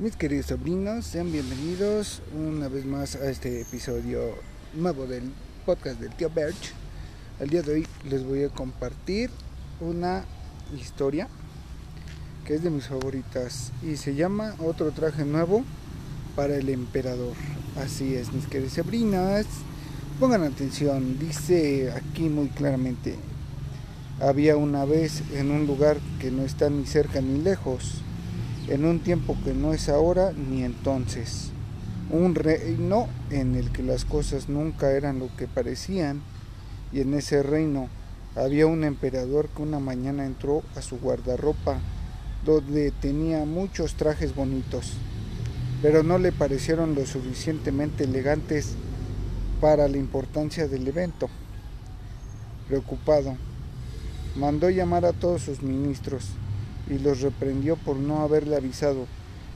Mis queridos sobrinos, sean bienvenidos una vez más a este episodio nuevo del podcast del tío Birch. El día de hoy les voy a compartir una historia que es de mis favoritas y se llama Otro traje nuevo para el emperador. Así es, mis queridos sobrinas. Pongan atención, dice aquí muy claramente, había una vez en un lugar que no está ni cerca ni lejos, en un tiempo que no es ahora ni entonces, un reino en el que las cosas nunca eran lo que parecían, y en ese reino había un emperador que una mañana entró a su guardarropa, donde tenía muchos trajes bonitos, pero no le parecieron lo suficientemente elegantes para la importancia del evento. Preocupado, mandó llamar a todos sus ministros y los reprendió por no haberle avisado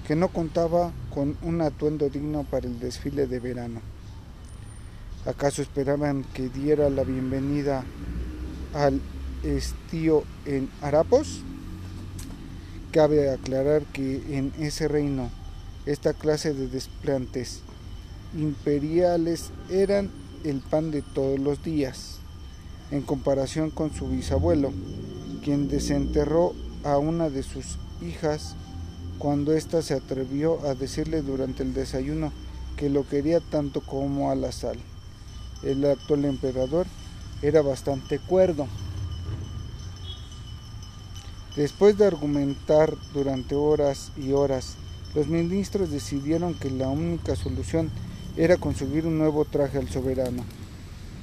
que no contaba con un atuendo digno para el desfile de verano. ¿Acaso esperaban que diera la bienvenida al estío en Harapos? Cabe aclarar que en ese reino esta clase de desplantes imperiales eran el pan de todos los días, en comparación con su bisabuelo, quien desenterró a una de sus hijas cuando ésta se atrevió a decirle durante el desayuno que lo quería tanto como a la sal. El actual emperador era bastante cuerdo. Después de argumentar durante horas y horas, los ministros decidieron que la única solución era conseguir un nuevo traje al soberano.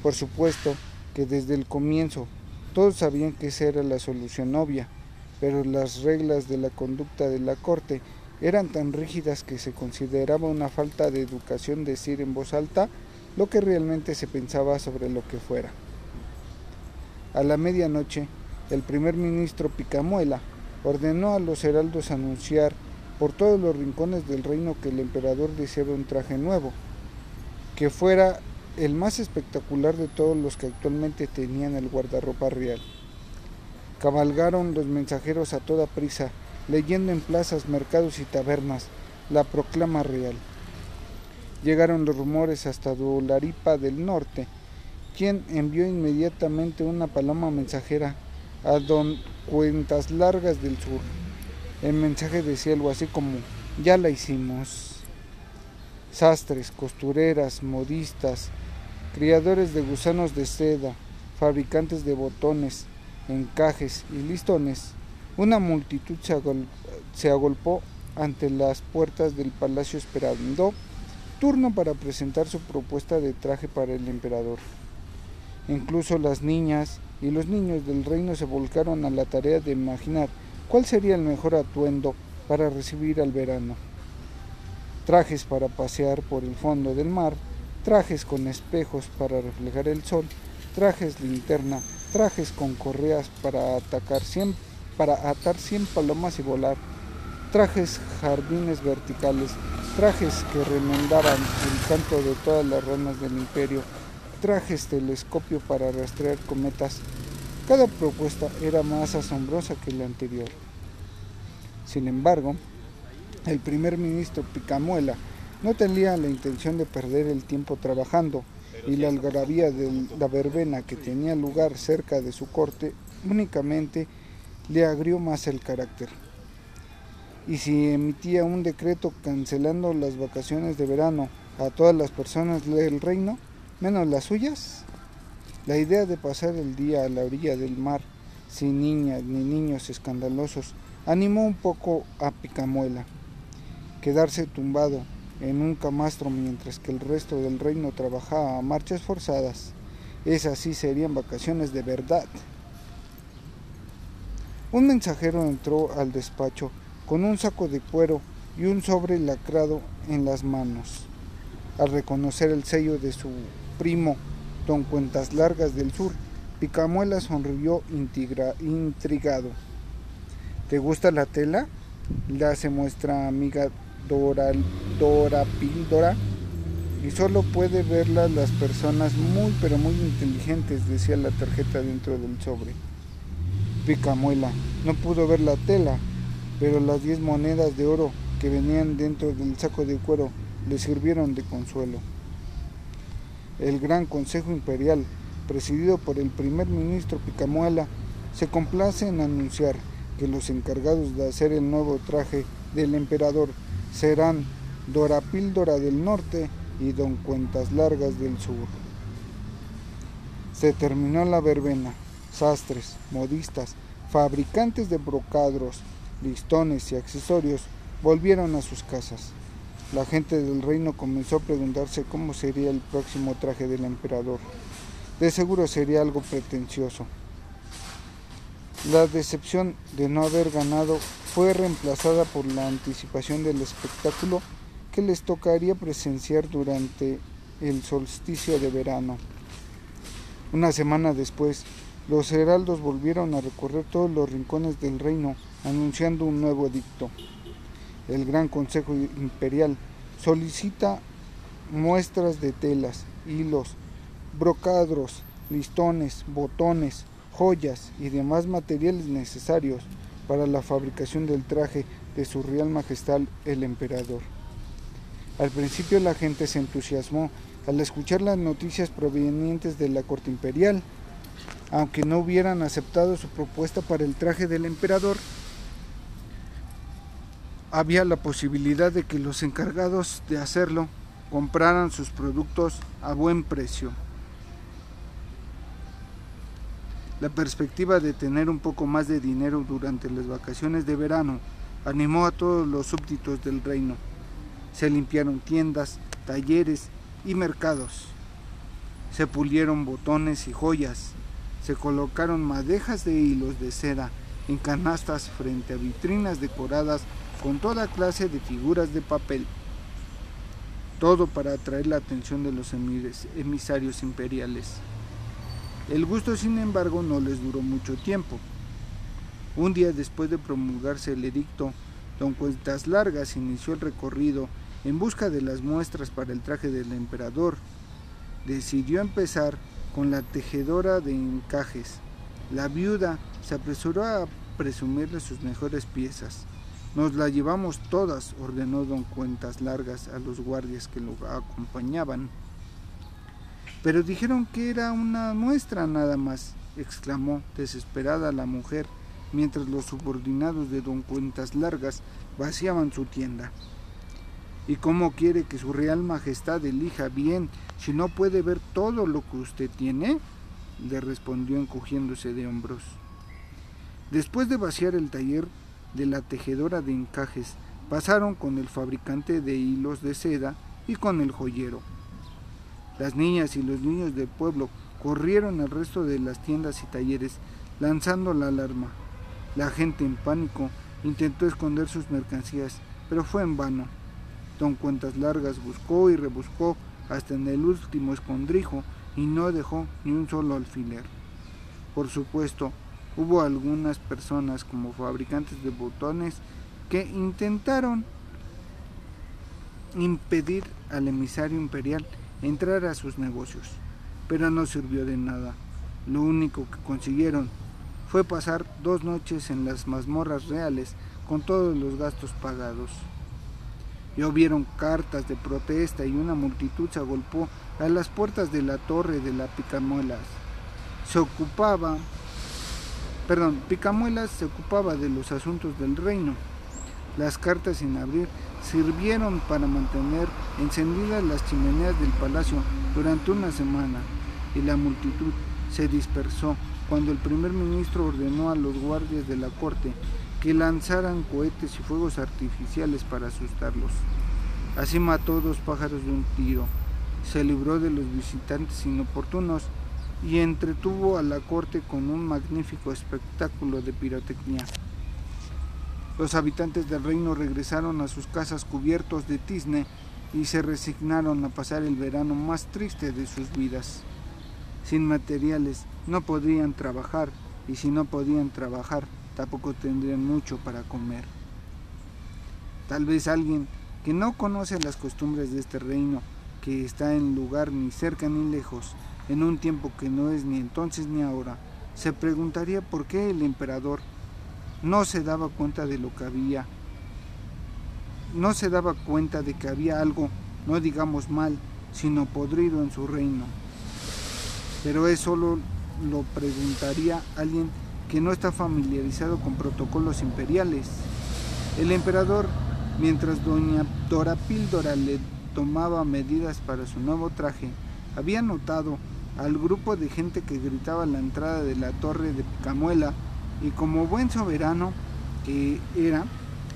Por supuesto que desde el comienzo todos sabían que esa era la solución obvia, pero las reglas de la conducta de la corte eran tan rígidas que se consideraba una falta de educación decir en voz alta lo que realmente se pensaba sobre lo que fuera. A la medianoche, el primer ministro Picamuela ordenó a los heraldos anunciar por todos los rincones del reino que el emperador deseaba un traje nuevo, que fuera el más espectacular de todos los que actualmente tenían el guardarropa real. Cabalgaron los mensajeros a toda prisa, leyendo en plazas, mercados y tabernas la proclama real. Llegaron los rumores hasta Dolaripa del Norte, quien envió inmediatamente una paloma mensajera a don Cuentas Largas del Sur. El mensaje decía algo así como, ya la hicimos sastres, costureras, modistas, criadores de gusanos de seda, fabricantes de botones, encajes y listones, una multitud se, agolpó ante las puertas del palacio esperando turno para presentar su propuesta de traje para el emperador. Incluso las niñas y los niños del reino se volcaron a la tarea de imaginar cuál sería el mejor atuendo para recibir al verano trajes para pasear por el fondo del mar, trajes con espejos para reflejar el sol, trajes linterna, trajes con correas para, atacar para atar 100 palomas y volar, trajes jardines verticales, trajes que remendaban el canto de todas las ranas del imperio, trajes telescopio para rastrear cometas. Cada propuesta era más asombrosa que la anterior. Sin embargo, el primer ministro Picamuela no tenía la intención de perder el tiempo trabajando y la algarabía de la verbena que tenía lugar cerca de su corte únicamente le agrió más el carácter. Y si emitía un decreto cancelando las vacaciones de verano a todas las personas del reino, menos las suyas, la idea de pasar el día a la orilla del mar sin niñas ni niños escandalosos animó un poco a Picamuela quedarse tumbado en un camastro mientras que el resto del reino trabajaba a marchas forzadas. Esas sí serían vacaciones de verdad. Un mensajero entró al despacho con un saco de cuero y un sobre lacrado en las manos. Al reconocer el sello de su primo, don Cuentas Largas del Sur, Picamuela sonrió intrigado. ¿Te gusta la tela? Le hace muestra amiga Dora, Dora Píldora y solo puede verlas las personas muy pero muy inteligentes, decía la tarjeta dentro del sobre. Picamuela no pudo ver la tela, pero las diez monedas de oro que venían dentro del saco de cuero le sirvieron de consuelo. El Gran Consejo Imperial, presidido por el primer ministro Picamuela, se complace en anunciar que los encargados de hacer el nuevo traje del emperador serán Dora Píldora del Norte y Don Cuentas Largas del Sur. Se terminó la verbena. Sastres, modistas, fabricantes de brocadros, listones y accesorios volvieron a sus casas. La gente del reino comenzó a preguntarse cómo sería el próximo traje del emperador. De seguro sería algo pretencioso. La decepción de no haber ganado fue reemplazada por la anticipación del espectáculo que les tocaría presenciar durante el solsticio de verano. Una semana después, los heraldos volvieron a recorrer todos los rincones del reino anunciando un nuevo edicto. El Gran Consejo Imperial solicita muestras de telas, hilos, brocadros, listones, botones, joyas y demás materiales necesarios para la fabricación del traje de su Real Majestad el Emperador. Al principio la gente se entusiasmó al escuchar las noticias provenientes de la corte imperial. Aunque no hubieran aceptado su propuesta para el traje del emperador, había la posibilidad de que los encargados de hacerlo compraran sus productos a buen precio. La perspectiva de tener un poco más de dinero durante las vacaciones de verano animó a todos los súbditos del reino. Se limpiaron tiendas, talleres y mercados. Se pulieron botones y joyas. Se colocaron madejas de hilos de seda en canastas frente a vitrinas decoradas con toda clase de figuras de papel. Todo para atraer la atención de los emisarios imperiales. El gusto, sin embargo, no les duró mucho tiempo. Un día después de promulgarse el edicto, don Cuentas Largas inició el recorrido en busca de las muestras para el traje del emperador. Decidió empezar con la tejedora de encajes. La viuda se apresuró a presumirle sus mejores piezas. Nos la llevamos todas, ordenó don Cuentas Largas a los guardias que lo acompañaban. Pero dijeron que era una muestra nada más, exclamó desesperada la mujer, mientras los subordinados de don Cuentas Largas vaciaban su tienda. ¿Y cómo quiere que su real majestad elija bien si no puede ver todo lo que usted tiene? le respondió encogiéndose de hombros. Después de vaciar el taller de la tejedora de encajes, pasaron con el fabricante de hilos de seda y con el joyero. Las niñas y los niños del pueblo corrieron al resto de las tiendas y talleres, lanzando la alarma. La gente en pánico intentó esconder sus mercancías, pero fue en vano. Don Cuentas Largas buscó y rebuscó hasta en el último escondrijo y no dejó ni un solo alfiler. Por supuesto, hubo algunas personas como fabricantes de botones que intentaron impedir al emisario imperial entrar a sus negocios, pero no sirvió de nada. Lo único que consiguieron fue pasar dos noches en las mazmorras reales con todos los gastos pagados. Llovieron cartas de protesta y una multitud se agolpó a las puertas de la torre de la Picamuelas. Se ocupaba, perdón, Picamuelas se ocupaba de los asuntos del reino. Las cartas sin abrir sirvieron para mantener encendidas las chimeneas del palacio durante una semana y la multitud se dispersó cuando el primer ministro ordenó a los guardias de la corte que lanzaran cohetes y fuegos artificiales para asustarlos. Así mató dos pájaros de un tiro, se libró de los visitantes inoportunos y entretuvo a la corte con un magnífico espectáculo de pirotecnia. Los habitantes del reino regresaron a sus casas cubiertos de tizne y se resignaron a pasar el verano más triste de sus vidas. Sin materiales no podrían trabajar y si no podían trabajar tampoco tendrían mucho para comer. Tal vez alguien que no conoce las costumbres de este reino, que está en lugar ni cerca ni lejos, en un tiempo que no es ni entonces ni ahora, se preguntaría por qué el emperador no se daba cuenta de lo que había no se daba cuenta de que había algo, no digamos mal, sino podrido en su reino. Pero eso solo lo preguntaría alguien que no está familiarizado con protocolos imperiales. El emperador, mientras doña Dora Píldora le tomaba medidas para su nuevo traje, había notado al grupo de gente que gritaba a la entrada de la torre de Picamuela y como buen soberano que era,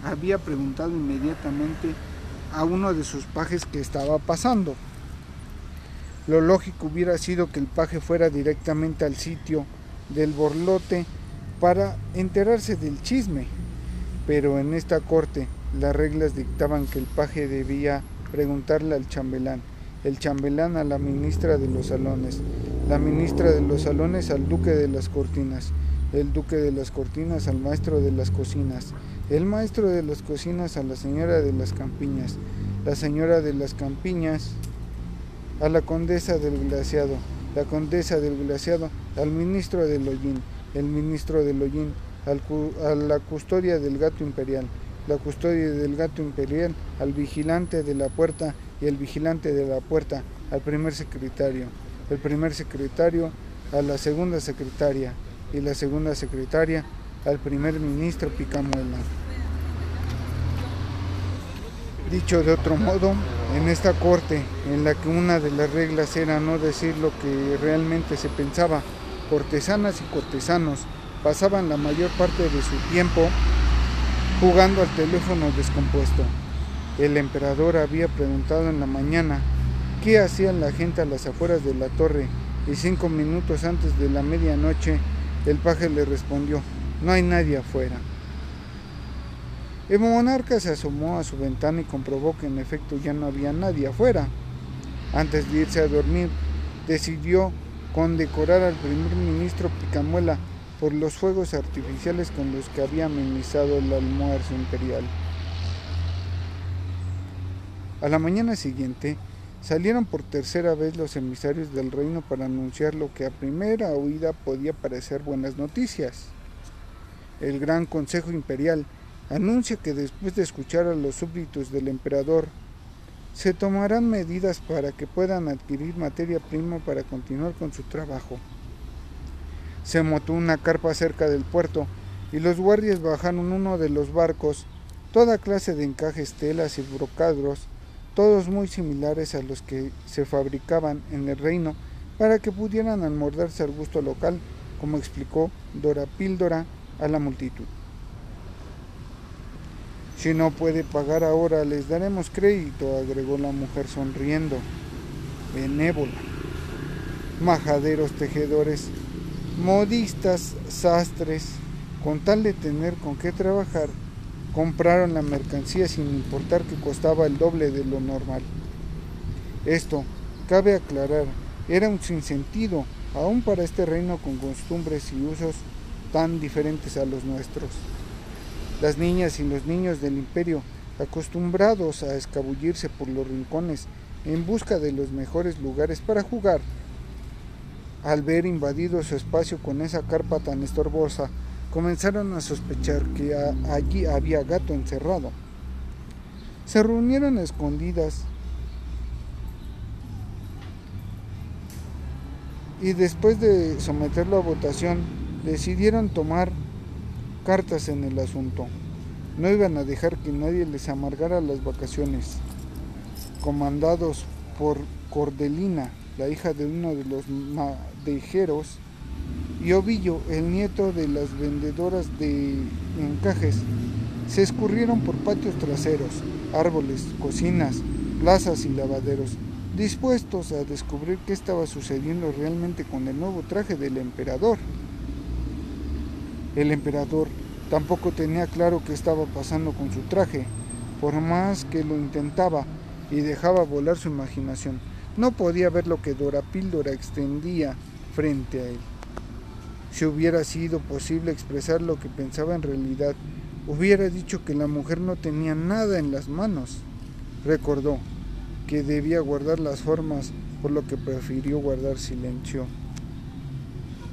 había preguntado inmediatamente a uno de sus pajes que estaba pasando. Lo lógico hubiera sido que el paje fuera directamente al sitio del borlote para enterarse del chisme, pero en esta corte las reglas dictaban que el paje debía preguntarle al chambelán, el chambelán a la ministra de los salones, la ministra de los salones al duque de las cortinas, el duque de las cortinas al maestro de las cocinas, el maestro de las cocinas a la señora de las campiñas, la señora de las campiñas a la condesa del glaciado, la condesa del glaciado, al ministro del hollín, el ministro del hollín, a la custodia del gato imperial, la custodia del gato imperial, al vigilante de la puerta y el vigilante de la puerta, al primer secretario, el primer secretario a la segunda secretaria y la segunda secretaria al primer ministro Picamuela. Dicho de otro modo, en esta corte, en la que una de las reglas era no decir lo que realmente se pensaba, cortesanas y cortesanos pasaban la mayor parte de su tiempo jugando al teléfono descompuesto. El emperador había preguntado en la mañana qué hacían la gente a las afueras de la torre y cinco minutos antes de la medianoche el paje le respondió, no hay nadie afuera. El monarca se asomó a su ventana y comprobó que en efecto ya no había nadie afuera. Antes de irse a dormir, decidió condecorar al primer ministro Picamuela por los fuegos artificiales con los que había amenizado el almuerzo imperial. A la mañana siguiente, salieron por tercera vez los emisarios del reino para anunciar lo que a primera oída podía parecer buenas noticias. El Gran Consejo Imperial anuncia que después de escuchar a los súbditos del emperador, se tomarán medidas para que puedan adquirir materia prima para continuar con su trabajo. Se montó una carpa cerca del puerto y los guardias bajaron uno de los barcos, toda clase de encajes, telas y brocadros, todos muy similares a los que se fabricaban en el reino para que pudieran almordarse al gusto local, como explicó Dora Píldora a la multitud. Si no puede pagar ahora, les daremos crédito, agregó la mujer sonriendo. Benévola. Majaderos tejedores, modistas, sastres, con tal de tener con qué trabajar, compraron la mercancía sin importar que costaba el doble de lo normal. Esto, cabe aclarar, era un sinsentido, aún para este reino con costumbres y usos tan diferentes a los nuestros. Las niñas y los niños del imperio, acostumbrados a escabullirse por los rincones en busca de los mejores lugares para jugar, al ver invadido su espacio con esa carpa tan estorbosa, comenzaron a sospechar que allí había gato encerrado. Se reunieron escondidas y después de someterlo a votación decidieron tomar cartas en el asunto. No iban a dejar que nadie les amargara las vacaciones. Comandados por Cordelina, la hija de uno de los madejeros, y Ovillo, el nieto de las vendedoras de encajes, se escurrieron por patios traseros, árboles, cocinas, plazas y lavaderos, dispuestos a descubrir qué estaba sucediendo realmente con el nuevo traje del emperador. El emperador tampoco tenía claro qué estaba pasando con su traje, por más que lo intentaba y dejaba volar su imaginación. No podía ver lo que Dora Píldora extendía frente a él. Si hubiera sido posible expresar lo que pensaba en realidad, hubiera dicho que la mujer no tenía nada en las manos. Recordó que debía guardar las formas, por lo que prefirió guardar silencio.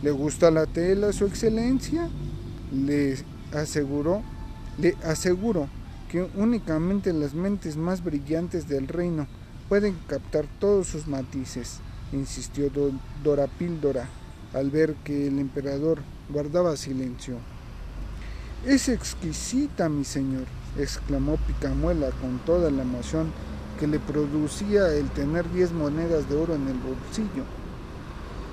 ¿Le gusta la tela, su excelencia? le aseguró, le aseguró que únicamente las mentes más brillantes del reino pueden captar todos sus matices, insistió Dora Píldora al ver que el emperador guardaba silencio. Es exquisita, mi señor, exclamó Picamuela con toda la emoción que le producía el tener diez monedas de oro en el bolsillo.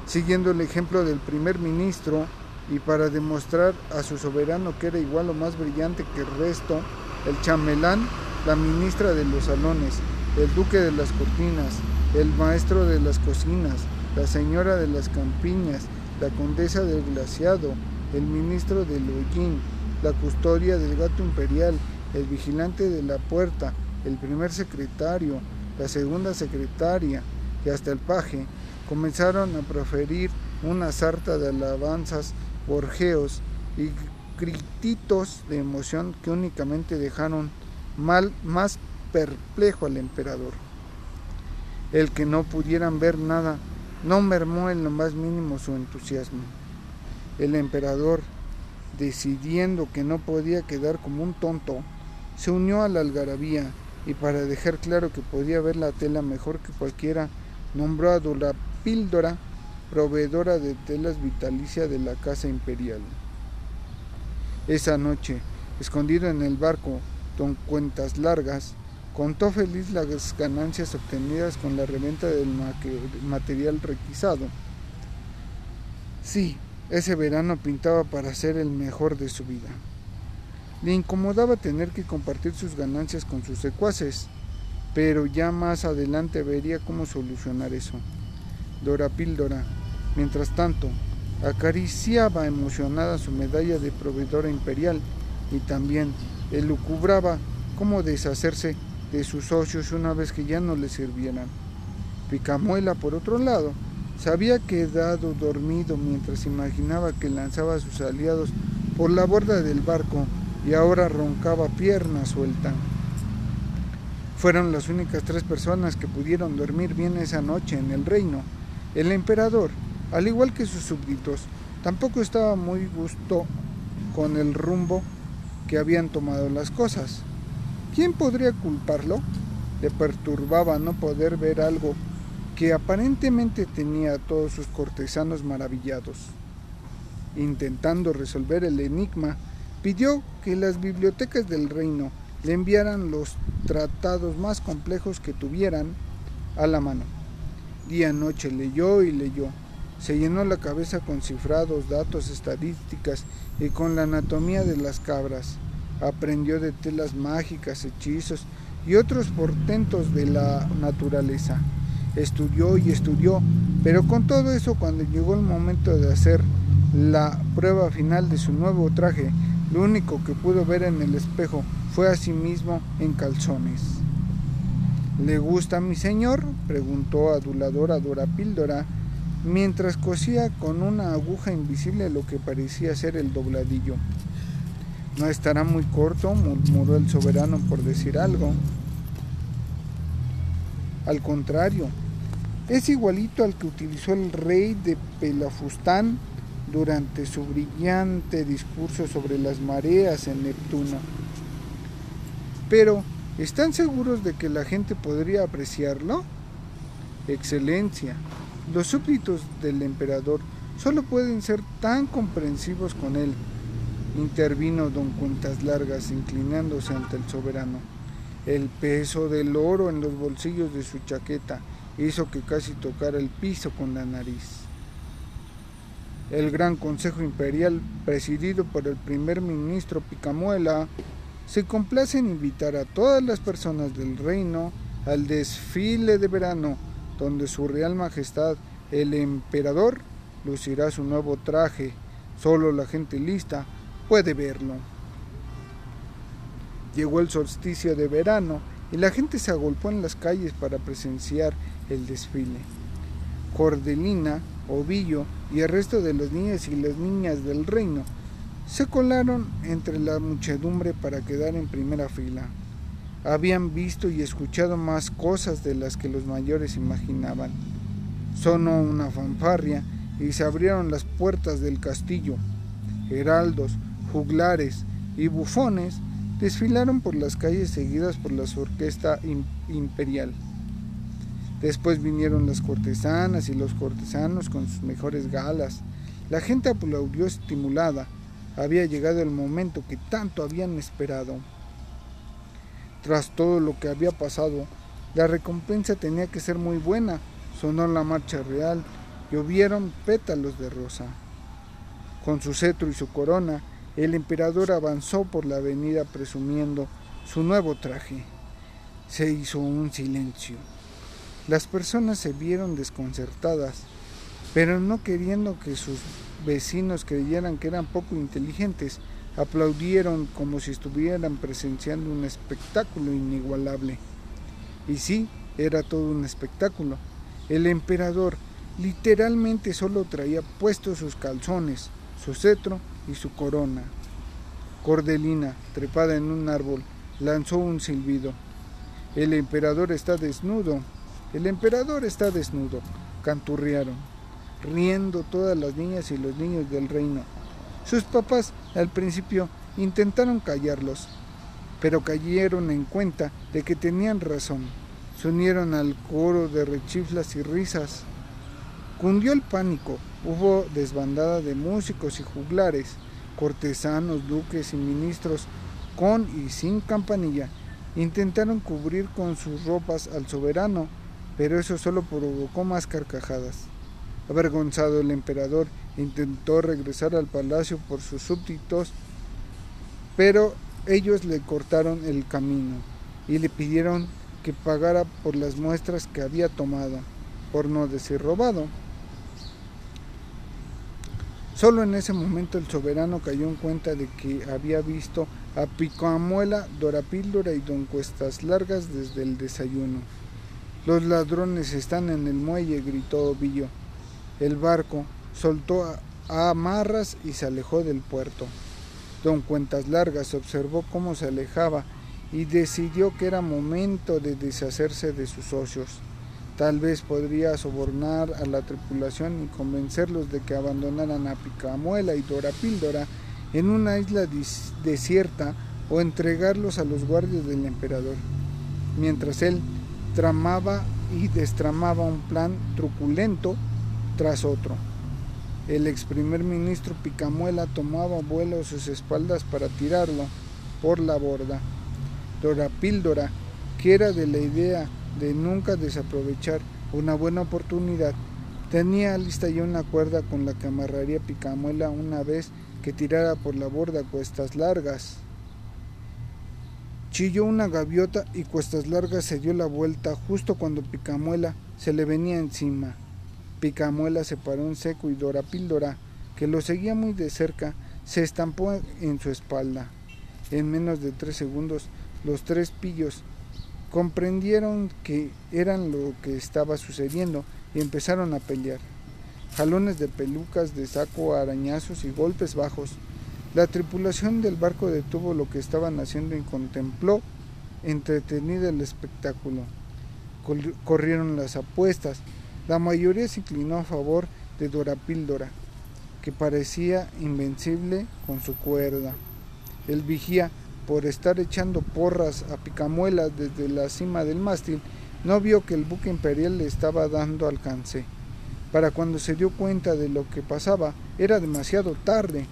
Siguiendo el ejemplo del primer ministro y para demostrar a su soberano que era igual o más brillante que el resto, el chamelán, la ministra de los salones, el duque de las cortinas, el maestro de las cocinas, la señora de las campiñas, la condesa del glaciado, el ministro del hollín, la custodia del gato imperial, el vigilante de la puerta, el primer secretario, la segunda secretaria y hasta el paje comenzaron a proferir una sarta de alabanzas, gorjeos y grititos de emoción que únicamente dejaron mal, más perplejo al emperador. El que no pudieran ver nada no mermó en lo más mínimo su entusiasmo. El emperador, decidiendo que no podía quedar como un tonto, se unió a la algarabía y para dejar claro que podía ver la tela mejor que cualquiera, nombró a Dora Píldora proveedora de telas vitalicia de la casa imperial. Esa noche, escondido en el barco con cuentas largas, contó feliz las ganancias obtenidas con la reventa del material requisado. Sí, ese verano pintaba para ser el mejor de su vida. Le incomodaba tener que compartir sus ganancias con sus secuaces, pero ya más adelante vería cómo solucionar eso. Dora Píldora, mientras tanto, acariciaba emocionada su medalla de proveedora imperial y también elucubraba cómo deshacerse de sus socios una vez que ya no le sirvieran. Picamuela, por otro lado, se había quedado dormido mientras imaginaba que lanzaba a sus aliados por la borda del barco y ahora roncaba pierna suelta. Fueron las únicas tres personas que pudieron dormir bien esa noche en el reino. El emperador, al igual que sus súbditos, tampoco estaba muy gusto con el rumbo que habían tomado las cosas. ¿Quién podría culparlo? Le perturbaba no poder ver algo que aparentemente tenía a todos sus cortesanos maravillados. Intentando resolver el enigma, pidió que las bibliotecas del reino le enviaran los tratados más complejos que tuvieran a la mano. Día y noche leyó y leyó. Se llenó la cabeza con cifrados, datos, estadísticas y con la anatomía de las cabras. Aprendió de telas mágicas, hechizos y otros portentos de la naturaleza. Estudió y estudió, pero con todo eso cuando llegó el momento de hacer la prueba final de su nuevo traje, lo único que pudo ver en el espejo fue a sí mismo en calzones. ¿Le gusta mi señor? preguntó aduladora Dora Píldora mientras cosía con una aguja invisible lo que parecía ser el dobladillo. No estará muy corto, murmuró el soberano por decir algo. Al contrario, es igualito al que utilizó el rey de Pelafustán durante su brillante discurso sobre las mareas en Neptuno. Pero, ¿están seguros de que la gente podría apreciarlo? Excelencia, los súbditos del emperador solo pueden ser tan comprensivos con él, intervino don Cuentas Largas inclinándose ante el soberano. El peso del oro en los bolsillos de su chaqueta hizo que casi tocara el piso con la nariz. El Gran Consejo Imperial, presidido por el primer ministro Picamuela, se complace en invitar a todas las personas del reino al desfile de verano, donde su Real Majestad, el Emperador, lucirá su nuevo traje. Solo la gente lista puede verlo. Llegó el solsticio de verano y la gente se agolpó en las calles para presenciar el desfile. Cordelina, Ovillo y el resto de los niños y las niñas del reino se colaron entre la muchedumbre para quedar en primera fila. Habían visto y escuchado más cosas de las que los mayores imaginaban. Sonó una fanfarria y se abrieron las puertas del castillo. Heraldos, juglares y bufones desfilaron por las calles seguidas por la orquesta imperial. Después vinieron las cortesanas y los cortesanos con sus mejores galas. La gente aplaudió estimulada. Había llegado el momento que tanto habían esperado. Tras todo lo que había pasado, la recompensa tenía que ser muy buena. Sonó la marcha real, llovieron pétalos de rosa. Con su cetro y su corona, el emperador avanzó por la avenida presumiendo su nuevo traje. Se hizo un silencio. Las personas se vieron desconcertadas, pero no queriendo que sus vecinos creyeran que eran poco inteligentes, aplaudieron como si estuvieran presenciando un espectáculo inigualable. Y sí, era todo un espectáculo. El emperador literalmente solo traía puestos sus calzones, su cetro y su corona. Cordelina, trepada en un árbol, lanzó un silbido. El emperador está desnudo, el emperador está desnudo, canturrearon, riendo todas las niñas y los niños del reino. Sus papás al principio intentaron callarlos, pero cayeron en cuenta de que tenían razón. Se unieron al coro de rechiflas y risas. Cundió el pánico, hubo desbandada de músicos y juglares, cortesanos, duques y ministros, con y sin campanilla, intentaron cubrir con sus ropas al soberano pero eso solo provocó más carcajadas. Avergonzado el emperador intentó regresar al palacio por sus súbditos, pero ellos le cortaron el camino y le pidieron que pagara por las muestras que había tomado, por no decir robado. Solo en ese momento el soberano cayó en cuenta de que había visto a Picoamuela, Dorapíldora y Don Cuestas Largas desde el desayuno. Los ladrones están en el muelle, gritó Ovillo. El barco soltó a amarras y se alejó del puerto. Don Cuentas Largas observó cómo se alejaba y decidió que era momento de deshacerse de sus socios. Tal vez podría sobornar a la tripulación y convencerlos de que abandonaran a Picamuela y Dora Píldora en una isla desierta o entregarlos a los guardias del emperador. Mientras él tramaba y destramaba un plan truculento tras otro. El ex primer ministro Picamuela tomaba vuelo a sus espaldas para tirarlo por la borda. Dora Píldora, que era de la idea de nunca desaprovechar una buena oportunidad, tenía lista ya una cuerda con la que amarraría Picamuela una vez que tirara por la borda cuestas largas. Chilló una gaviota y Cuestas Largas se dio la vuelta justo cuando Picamuela se le venía encima. Picamuela se paró en seco y Dora Píldora, que lo seguía muy de cerca, se estampó en su espalda. En menos de tres segundos, los tres pillos comprendieron que eran lo que estaba sucediendo y empezaron a pelear. Jalones de pelucas, de saco, arañazos y golpes bajos la tripulación del barco detuvo lo que estaban haciendo y contempló entretenida el espectáculo. Corrieron las apuestas. La mayoría se inclinó a favor de Dora Píldora, que parecía invencible con su cuerda. El vigía, por estar echando porras a picamuelas desde la cima del mástil, no vio que el buque imperial le estaba dando alcance. Para cuando se dio cuenta de lo que pasaba, era demasiado tarde.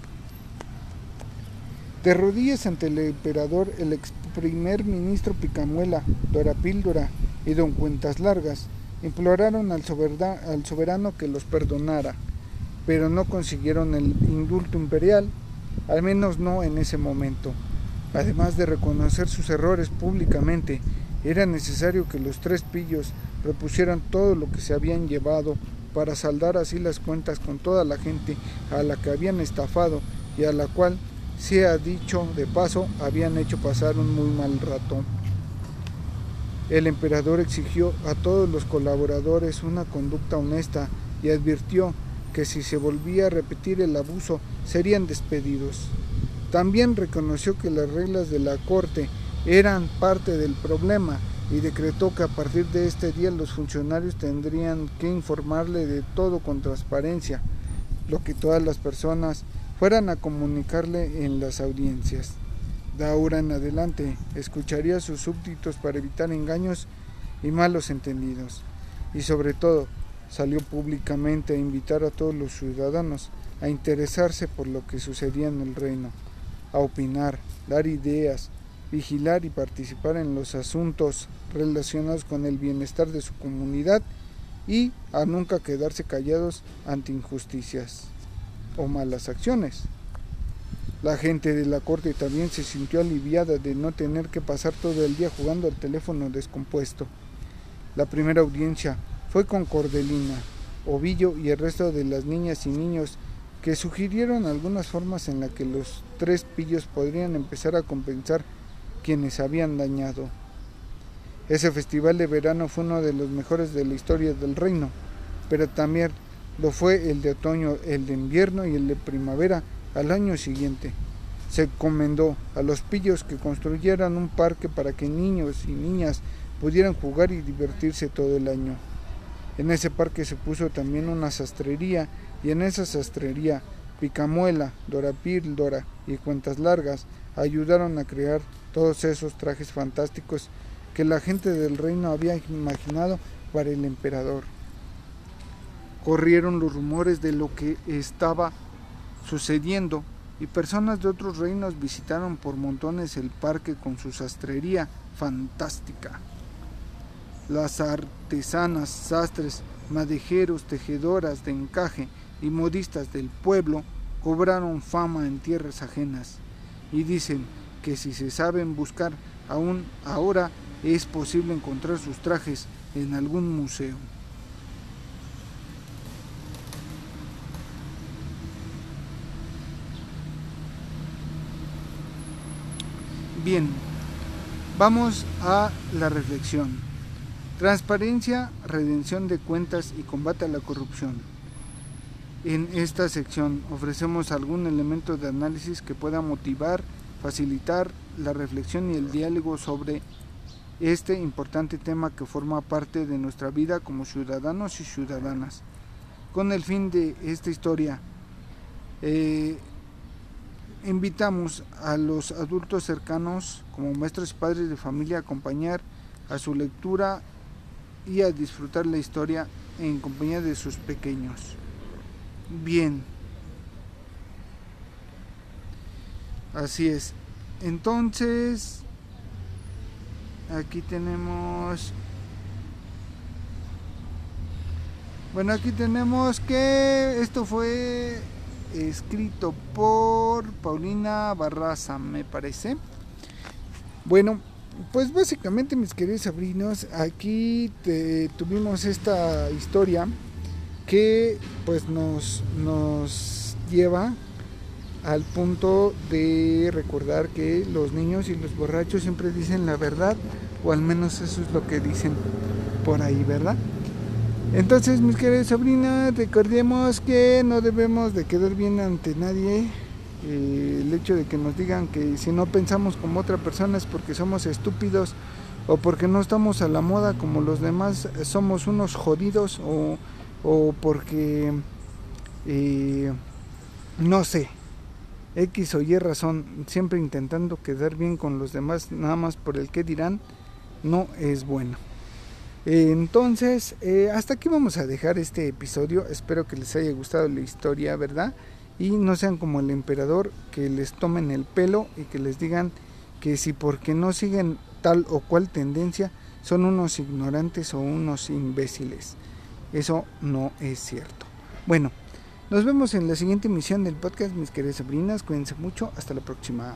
De rodillas ante el emperador, el ex primer ministro Picamuela, Dora Píldora y don Cuentas Largas imploraron al, al soberano que los perdonara, pero no consiguieron el indulto imperial, al menos no en ese momento. Además de reconocer sus errores públicamente, era necesario que los tres pillos repusieran todo lo que se habían llevado para saldar así las cuentas con toda la gente a la que habían estafado y a la cual ha dicho de paso, habían hecho pasar un muy mal rato. El emperador exigió a todos los colaboradores una conducta honesta y advirtió que si se volvía a repetir el abuso serían despedidos. También reconoció que las reglas de la corte eran parte del problema y decretó que a partir de este día los funcionarios tendrían que informarle de todo con transparencia, lo que todas las personas fueran a comunicarle en las audiencias. De ahora en adelante escucharía sus súbditos para evitar engaños y malos entendidos. Y sobre todo, salió públicamente a invitar a todos los ciudadanos a interesarse por lo que sucedía en el reino, a opinar, dar ideas, vigilar y participar en los asuntos relacionados con el bienestar de su comunidad y a nunca quedarse callados ante injusticias o malas acciones. La gente de la corte también se sintió aliviada de no tener que pasar todo el día jugando al teléfono descompuesto. La primera audiencia fue con Cordelina, Ovillo y el resto de las niñas y niños que sugirieron algunas formas en las que los tres pillos podrían empezar a compensar quienes habían dañado. Ese festival de verano fue uno de los mejores de la historia del reino, pero también lo fue el de otoño, el de invierno y el de primavera al año siguiente. Se encomendó a los pillos que construyeran un parque para que niños y niñas pudieran jugar y divertirse todo el año. En ese parque se puso también una sastrería y en esa sastrería Picamuela, Dora y Cuentas Largas ayudaron a crear todos esos trajes fantásticos que la gente del reino había imaginado para el emperador. Corrieron los rumores de lo que estaba sucediendo y personas de otros reinos visitaron por montones el parque con su sastrería fantástica. Las artesanas, sastres, madejeros, tejedoras de encaje y modistas del pueblo cobraron fama en tierras ajenas y dicen que si se saben buscar aún ahora es posible encontrar sus trajes en algún museo. Bien, vamos a la reflexión. Transparencia, redención de cuentas y combate a la corrupción. En esta sección ofrecemos algún elemento de análisis que pueda motivar, facilitar la reflexión y el diálogo sobre este importante tema que forma parte de nuestra vida como ciudadanos y ciudadanas. Con el fin de esta historia, eh, invitamos a los adultos cercanos como maestros y padres de familia a acompañar a su lectura y a disfrutar la historia en compañía de sus pequeños. Bien. Así es. Entonces, aquí tenemos... Bueno, aquí tenemos que esto fue escrito por Paulina Barraza, me parece. Bueno, pues básicamente mis queridos sobrinos, aquí tuvimos esta historia que pues nos, nos lleva al punto de recordar que los niños y los borrachos siempre dicen la verdad, o al menos eso es lo que dicen por ahí, ¿verdad? Entonces, mis queridas sobrinas, recordemos que no debemos de quedar bien ante nadie. Eh, el hecho de que nos digan que si no pensamos como otra persona es porque somos estúpidos o porque no estamos a la moda como los demás, somos unos jodidos o, o porque, eh, no sé, X o Y razón, siempre intentando quedar bien con los demás, nada más por el que dirán, no es bueno. Entonces, eh, hasta aquí vamos a dejar este episodio. Espero que les haya gustado la historia, ¿verdad? Y no sean como el emperador, que les tomen el pelo y que les digan que si porque no siguen tal o cual tendencia, son unos ignorantes o unos imbéciles. Eso no es cierto. Bueno, nos vemos en la siguiente emisión del podcast, mis queridas sobrinas. Cuídense mucho. Hasta la próxima.